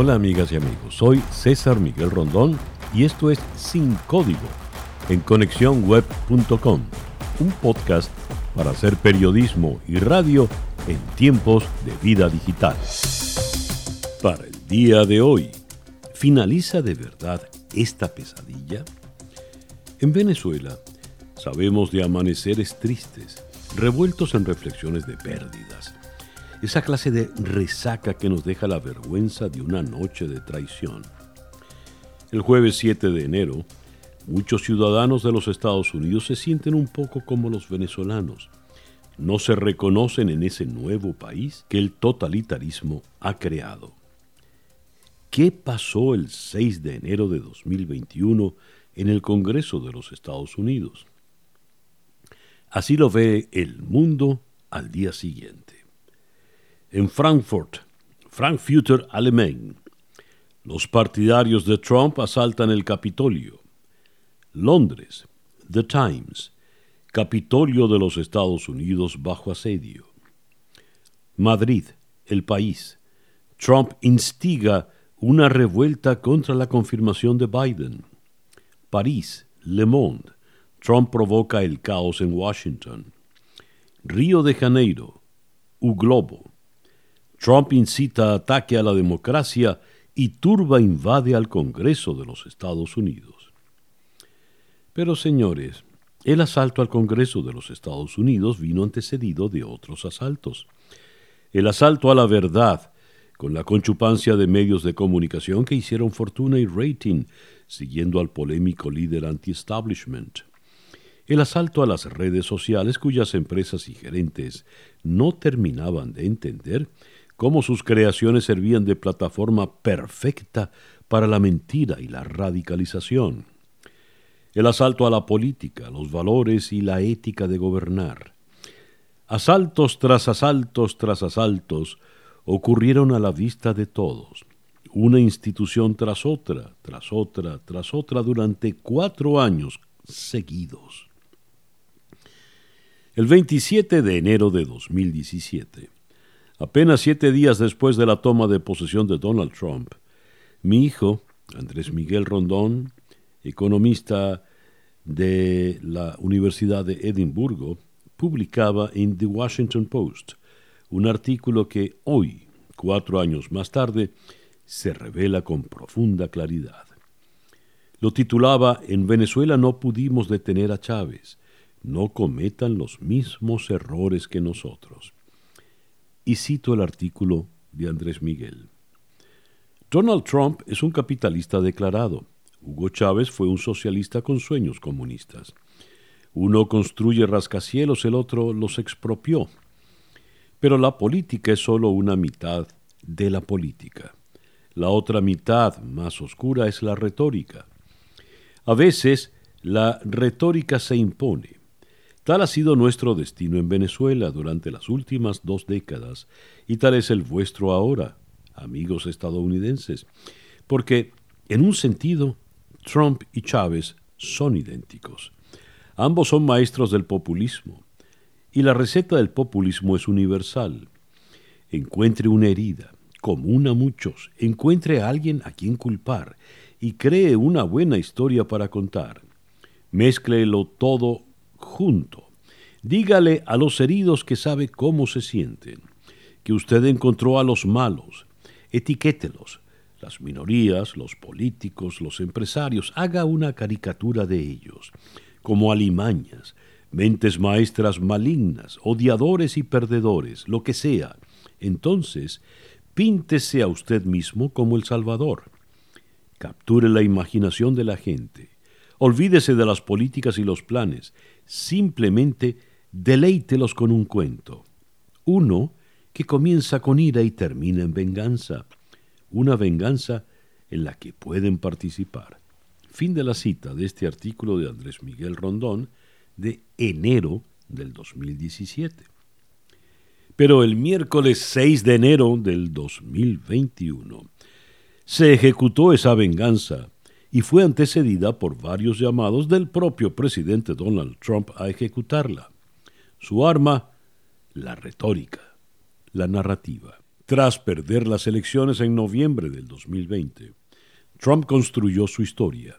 Hola amigas y amigos, soy César Miguel Rondón y esto es Sin Código en conexiónweb.com, un podcast para hacer periodismo y radio en tiempos de vida digital. Para el día de hoy, ¿finaliza de verdad esta pesadilla? En Venezuela, sabemos de amaneceres tristes, revueltos en reflexiones de pérdidas. Esa clase de resaca que nos deja la vergüenza de una noche de traición. El jueves 7 de enero, muchos ciudadanos de los Estados Unidos se sienten un poco como los venezolanos. No se reconocen en ese nuevo país que el totalitarismo ha creado. ¿Qué pasó el 6 de enero de 2021 en el Congreso de los Estados Unidos? Así lo ve el mundo al día siguiente. En Frankfurt, Frankfurter Allgemein, los partidarios de Trump asaltan el Capitolio. Londres, The Times, Capitolio de los Estados Unidos bajo asedio. Madrid, El País, Trump instiga una revuelta contra la confirmación de Biden. París, Le Monde, Trump provoca el caos en Washington. Río de Janeiro, U Globo. Trump incita ataque a la democracia y turba invade al Congreso de los Estados Unidos. Pero señores, el asalto al Congreso de los Estados Unidos vino antecedido de otros asaltos. El asalto a la verdad, con la conchupancia de medios de comunicación que hicieron fortuna y rating, siguiendo al polémico líder anti-establishment el asalto a las redes sociales cuyas empresas y gerentes no terminaban de entender cómo sus creaciones servían de plataforma perfecta para la mentira y la radicalización. El asalto a la política, los valores y la ética de gobernar. Asaltos tras asaltos tras asaltos ocurrieron a la vista de todos, una institución tras otra, tras otra, tras otra durante cuatro años seguidos. El 27 de enero de 2017, apenas siete días después de la toma de posesión de Donald Trump, mi hijo, Andrés Miguel Rondón, economista de la Universidad de Edimburgo, publicaba en The Washington Post un artículo que hoy, cuatro años más tarde, se revela con profunda claridad. Lo titulaba En Venezuela no pudimos detener a Chávez no cometan los mismos errores que nosotros. Y cito el artículo de Andrés Miguel. Donald Trump es un capitalista declarado. Hugo Chávez fue un socialista con sueños comunistas. Uno construye rascacielos, el otro los expropió. Pero la política es sólo una mitad de la política. La otra mitad, más oscura, es la retórica. A veces la retórica se impone, Tal ha sido nuestro destino en Venezuela durante las últimas dos décadas y tal es el vuestro ahora, amigos estadounidenses, porque, en un sentido, Trump y Chávez son idénticos. Ambos son maestros del populismo, y la receta del populismo es universal. Encuentre una herida, común a muchos, encuentre a alguien a quien culpar y cree una buena historia para contar. Mézclelo todo junto. Dígale a los heridos que sabe cómo se sienten, que usted encontró a los malos, etiquételos, las minorías, los políticos, los empresarios, haga una caricatura de ellos, como alimañas, mentes maestras malignas, odiadores y perdedores, lo que sea. Entonces, píntese a usted mismo como el Salvador. Capture la imaginación de la gente. Olvídese de las políticas y los planes simplemente deleítelos con un cuento. Uno que comienza con ira y termina en venganza. Una venganza en la que pueden participar. Fin de la cita de este artículo de Andrés Miguel Rondón de enero del 2017. Pero el miércoles 6 de enero del 2021 se ejecutó esa venganza y fue antecedida por varios llamados del propio presidente Donald Trump a ejecutarla. Su arma, la retórica, la narrativa. Tras perder las elecciones en noviembre del 2020, Trump construyó su historia.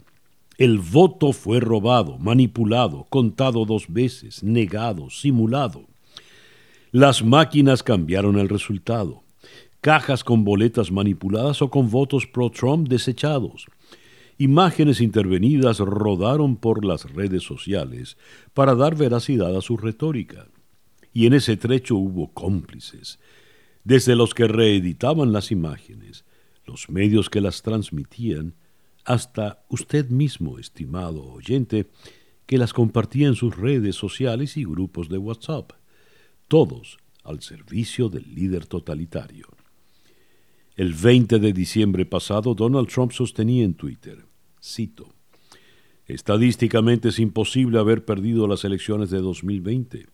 El voto fue robado, manipulado, contado dos veces, negado, simulado. Las máquinas cambiaron el resultado. Cajas con boletas manipuladas o con votos pro-Trump desechados. Imágenes intervenidas rodaron por las redes sociales para dar veracidad a su retórica. Y en ese trecho hubo cómplices, desde los que reeditaban las imágenes, los medios que las transmitían, hasta usted mismo, estimado oyente, que las compartía en sus redes sociales y grupos de WhatsApp todos al servicio del líder totalitario. El 20 de diciembre pasado, Donald Trump sostenía en Twitter, cito, Estadísticamente es imposible haber perdido las elecciones de 2020.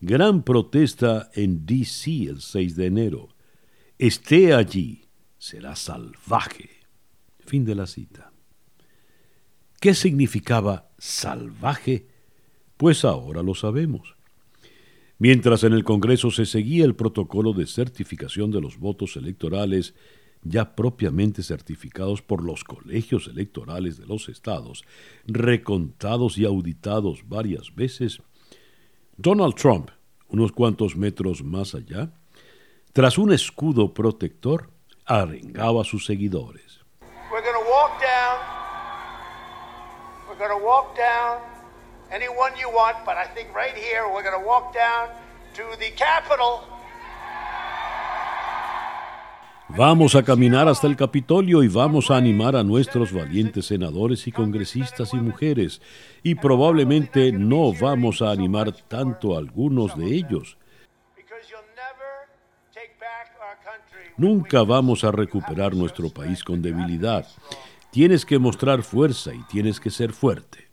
Gran protesta en DC el 6 de enero. Esté allí, será salvaje. Fin de la cita. ¿Qué significaba salvaje? Pues ahora lo sabemos. Mientras en el Congreso se seguía el protocolo de certificación de los votos electorales, ya propiamente certificados por los colegios electorales de los estados, recontados y auditados varias veces, Donald Trump, unos cuantos metros más allá, tras un escudo protector, arengaba a sus seguidores. We're walk down. We're walk down anyone you want, but I think right here we're to walk down to the Capitol. Vamos a caminar hasta el Capitolio y vamos a animar a nuestros valientes senadores y congresistas y mujeres. Y probablemente no vamos a animar tanto a algunos de ellos. Nunca vamos a recuperar nuestro país con debilidad. Tienes que mostrar fuerza y tienes que ser fuerte.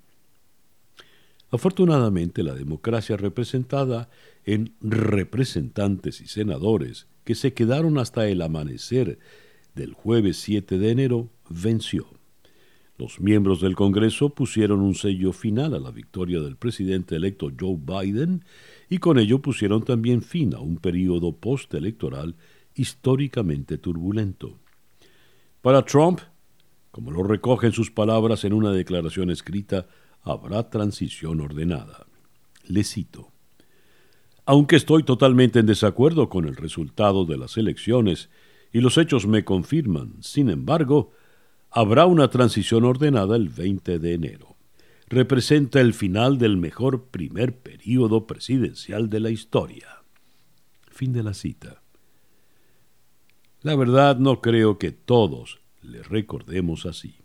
Afortunadamente, la democracia representada en representantes y senadores que se quedaron hasta el amanecer del jueves 7 de enero venció. Los miembros del Congreso pusieron un sello final a la victoria del presidente electo Joe Biden y con ello pusieron también fin a un periodo postelectoral históricamente turbulento. Para Trump, como lo recogen sus palabras en una declaración escrita habrá transición ordenada. Le cito. Aunque estoy totalmente en desacuerdo con el resultado de las elecciones y los hechos me confirman, sin embargo, habrá una transición ordenada el 20 de enero. Representa el final del mejor primer período presidencial de la historia. Fin de la cita. La verdad no creo que todos le recordemos así.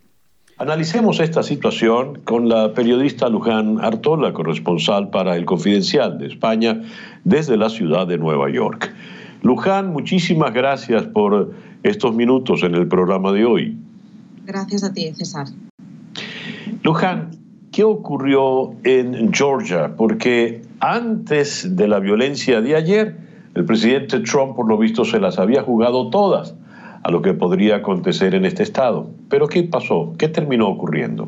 Analicemos esta situación con la periodista Luján Artola, corresponsal para El Confidencial de España desde la ciudad de Nueva York. Luján, muchísimas gracias por estos minutos en el programa de hoy. Gracias a ti, César. Luján, ¿qué ocurrió en Georgia? Porque antes de la violencia de ayer, el presidente Trump, por lo visto, se las había jugado todas a lo que podría acontecer en este estado. Pero ¿qué pasó? ¿Qué terminó ocurriendo?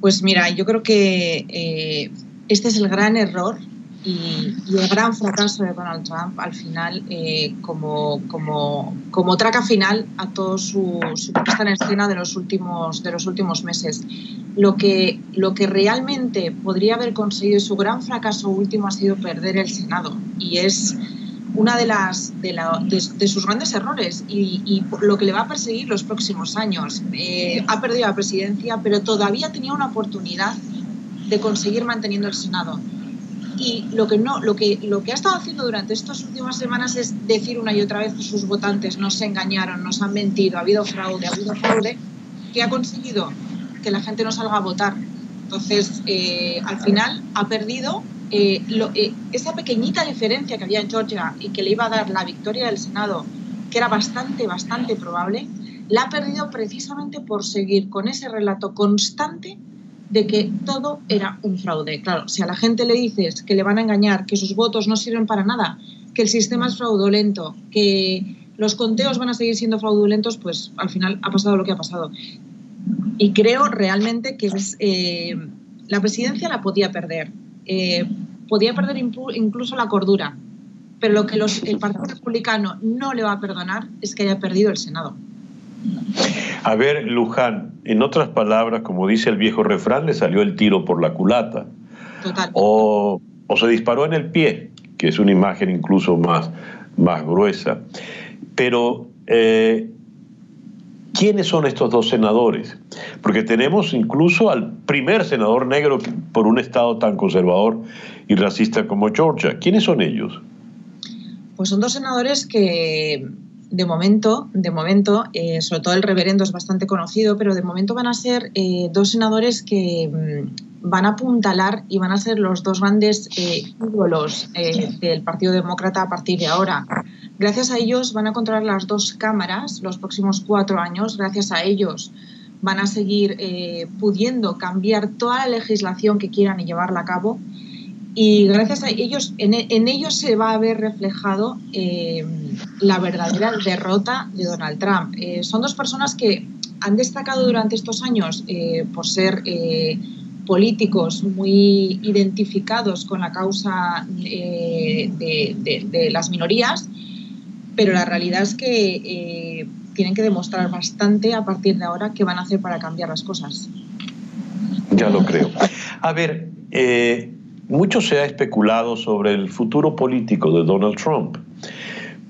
Pues mira, yo creo que eh, este es el gran error y, el gran fracaso de Donald Trump al final eh, como, como, como, traca final a todo su, su, puesta en escena de los últimos, de los últimos meses. Lo que, lo que realmente podría haber conseguido su gran fracaso último ha sido perder el Senado y es una de las de, sus grandes errores y, lo que le va a perseguir los próximos años. Eh, ha perdido la presidencia, pero todavía tenía una oportunidad de conseguir manteniendo el Senado. Y lo que no, lo que lo que ha estado haciendo durante estas últimas semanas es decir una y otra vez que sus votantes nos engañaron, nos han mentido, ha habido fraude, ha habido fraude, que ha conseguido que la gente no salga a votar. Entonces, eh, al final ha perdido eh, eh, esa pequeñita diferencia que había en Georgia y que le iba a dar la victoria del Senado, que era bastante, bastante probable, la ha perdido precisamente por seguir con ese relato constante de que todo era un fraude. Claro, si a la gente le dices que le van a engañar, que sus votos no sirven para nada, que el sistema es fraudulento, que los conteos van a seguir siendo fraudulentos, pues al final ha pasado lo que ha pasado. Y creo realmente que eh, la presidencia la podía perder. Eh, podía perder incluso la cordura, Pero lo que el Partido Republicano no le va a perdonar es que haya perdido el Senado. A ver, Luján, en otras palabras, como dice el viejo refrán, le salió el tiro por la culata. Total. O, se disparó en el pie, que es una imagen incluso más, más gruesa. Pero, eh, ¿quiénes son estos dos senadores? Porque tenemos incluso al primer senador negro por un estado tan conservador y racista como Georgia. ¿Quiénes son ellos? Pues son dos senadores que de momento, de momento, eh, sobre todo el reverendo es bastante conocido, pero de momento van a ser eh, dos senadores que mm, van a apuntalar y van a ser los dos grandes eh, ídolos del Partido Demócrata a partir de ahora. Gracias a ellos van a controlar las dos cámaras los próximos cuatro años. Gracias a ellos van a seguir pudiendo cambiar toda la legislación que quieran y llevarla a cabo y gracias a ellos, en, ellos se va a ver reflejado eh, la verdadera derrota de Donald Trump. Eh, son dos personas que han destacado durante estos años eh, por ser políticos muy identificados con la causa de, las minorías, pero la realidad es que tienen que demostrar bastante a partir de ahora qué van a hacer para cambiar las cosas. Ya lo creo. A ver, mucho se ha especulado sobre el futuro político de Donald Trump,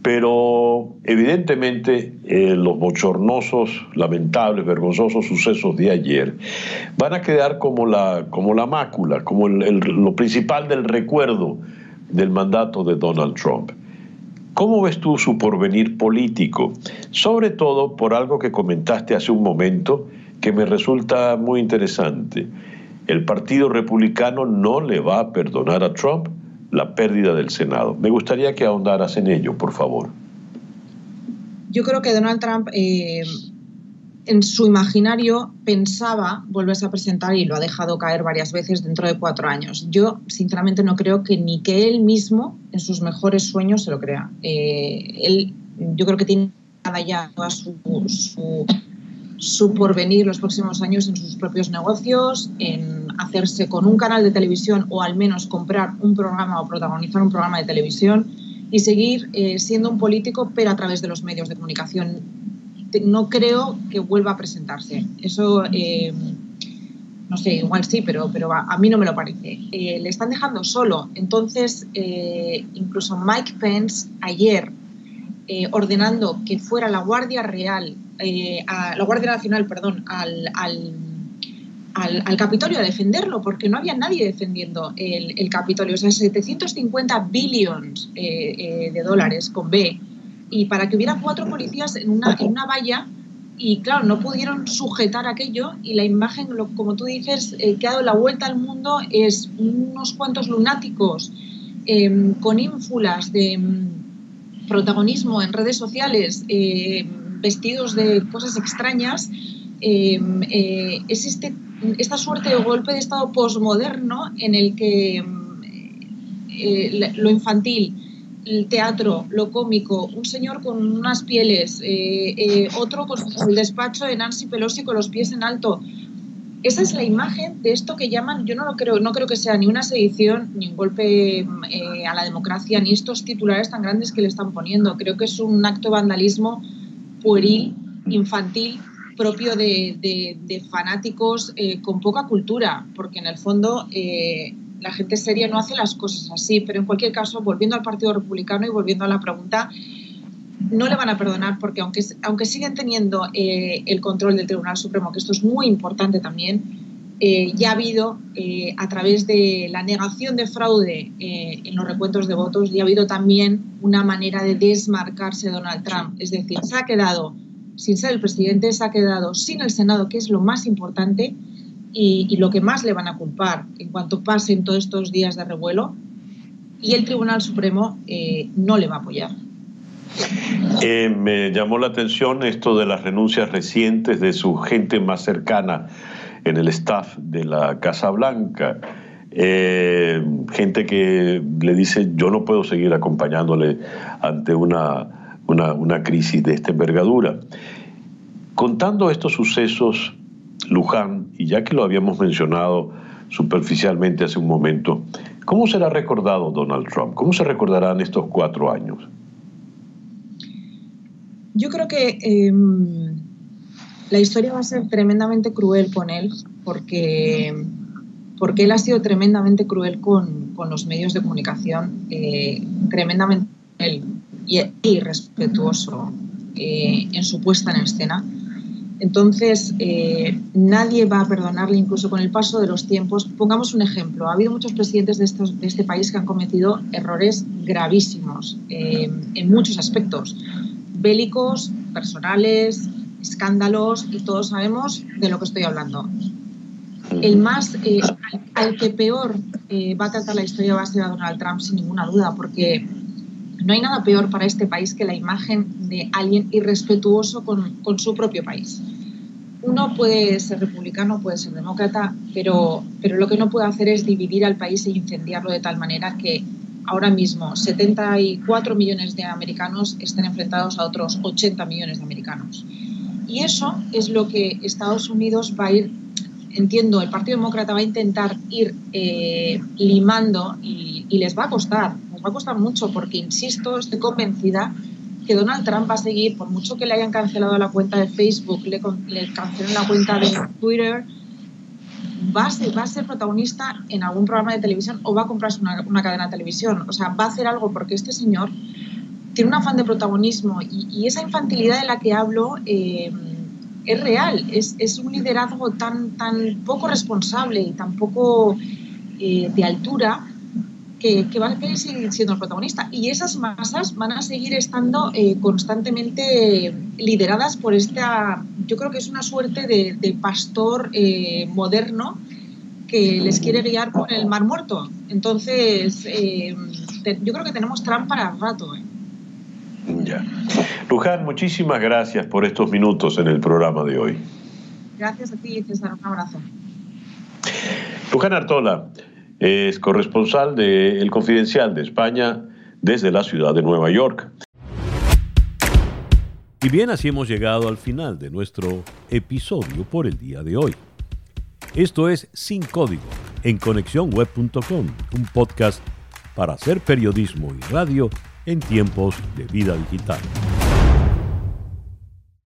pero evidentemente eh, los bochornosos, lamentables, vergonzosos sucesos de ayer van a quedar como la, como la mácula, como lo principal del recuerdo del mandato de Donald Trump. ¿Cómo ves tú su porvenir político? Sobre todo por algo que comentaste hace un momento que me resulta muy interesante el Partido Republicano no le va a perdonar a Trump la pérdida del Senado. Me gustaría que ahondaras en ello, por favor. Yo creo que Donald Trump eh, en su imaginario pensaba volverse a presentar y lo ha dejado caer varias veces dentro de cuatro años. Yo, sinceramente, no creo que ni que él mismo en sus mejores sueños se lo crea. Eh, él, yo creo que tiene ya toda su su porvenir los próximos años en sus propios negocios, en hacerse con un canal de televisión o al menos comprar un programa o protagonizar un programa de televisión y seguir eh, siendo un político, pero a través de los medios de comunicación. No creo que vuelva a presentarse. Eso, eh, no sé, igual sí, pero, pero a, mí no me lo parece. Eh, le están dejando solo. Entonces, incluso Mike Pence ayer ordenando que fuera la Guardia Real eh, a la Guardia Nacional, perdón, al, al, Capitolio a defenderlo, porque no había nadie defendiendo el, Capitolio. O sea, 750 billones eh, eh, de dólares con B. Y para que hubiera cuatro policías en una, en una valla, y claro, no pudieron sujetar aquello y la imagen, como tú dices, que ha dado la vuelta al mundo es unos cuantos lunáticos con ínfulas de mm, protagonismo en redes sociales vestidos de cosas extrañas, eh, eh, es este, esta suerte de golpe de Estado posmoderno en el que eh, lo infantil, el teatro, lo cómico, un señor con unas pieles, otro con el despacho de Nancy Pelosi con los pies en alto. Esa es la imagen de esto que llaman, yo no lo creo, no creo que sea ni una sedición, ni un golpe a la democracia, ni estos titulares tan grandes que le están poniendo. Creo que es un acto de vandalismo pueril, infantil, propio de, fanáticos eh, con poca cultura, porque en el fondo eh, la gente seria no hace las cosas así. Pero en cualquier caso, volviendo al Partido Republicano y volviendo a la pregunta, no le van a perdonar porque aunque, aunque siguen teniendo eh, el control del Tribunal Supremo, que esto es muy importante también, ya ha habido, a través de la negación de fraude en los recuentos de votos, ya ha habido también una manera de desmarcarse de Donald Trump. Es decir, se ha quedado sin ser el presidente, se ha quedado sin el Senado, que es lo más importante y, lo que más le van a culpar en cuanto pasen todos estos días de revuelo. Y el Tribunal Supremo eh, no le va a apoyar. Eh, me llamó la atención esto de las renuncias recientes de su gente más cercana en el staff de la Casa Blanca. Eh, gente que le dice yo no puedo seguir acompañándole ante una una, crisis de esta envergadura. Contando estos sucesos, Luján, y ya que lo habíamos mencionado superficialmente hace un momento, ¿Cómo será recordado Donald Trump? ¿Cómo se recordarán estos cuatro años? Yo creo que em, la historia va a ser tremendamente cruel con él, porque, porque él ha sido tremendamente cruel con, con los medios de comunicación, eh, tremendamente cruel y irrespetuoso eh, en su puesta en escena. Entonces, eh, nadie va a perdonarle incluso con el paso de los tiempos. Pongamos un ejemplo. Ha habido muchos presidentes de, estos, de este país que han cometido errores gravísimos eh, en muchos aspectos, bélicos, personales, escándalos, y todos sabemos de lo que estoy hablando. El más, al, que peor va a tratar la historia va a ser a Donald Trump, sin ninguna duda, porque no hay nada peor para este país que la imagen de alguien irrespetuoso con, con su propio país. Uno puede ser republicano, puede ser demócrata, pero, pero lo que no puede hacer es dividir al país e incendiarlo de tal manera que ahora mismo 74 millones de americanos estén enfrentados a otros 80 millones de americanos. Y eso es lo que Estados Unidos va a ir, entiendo, el Partido Demócrata va a intentar ir eh, limando y, les va a costar, va a costar mucho porque, insisto, estoy convencida que Donald Trump va a seguir, por mucho que le hayan cancelado la cuenta de Facebook, le, le cancelen la cuenta de Twitter, va a, ser, va a ser protagonista en algún programa de televisión o va a comprarse una, una, cadena de televisión. O sea, va a hacer algo porque este señor tiene un afán de protagonismo y, esa infantilidad de la que hablo eh, es real, es, es, un liderazgo tan, tan poco responsable y tan poco eh, de altura que, va a seguir siendo el protagonista. Y esas masas van a seguir estando eh, constantemente lideradas por esta, yo creo que es una suerte de, pastor eh, moderno que les quiere guiar por el mar muerto. Entonces, eh, yo creo que tenemos Trump para rato. Ya. Luján, muchísimas gracias por estos minutos en el programa de hoy. Gracias a ti, César. Un abrazo. Luján Artola es corresponsal de El Confidencial de España desde la ciudad de Nueva York. Y bien, así hemos llegado al final de nuestro episodio por el día de hoy. Esto es Sin Código en conexiónweb.com, un podcast para hacer periodismo y radio en tiempos de vida digital.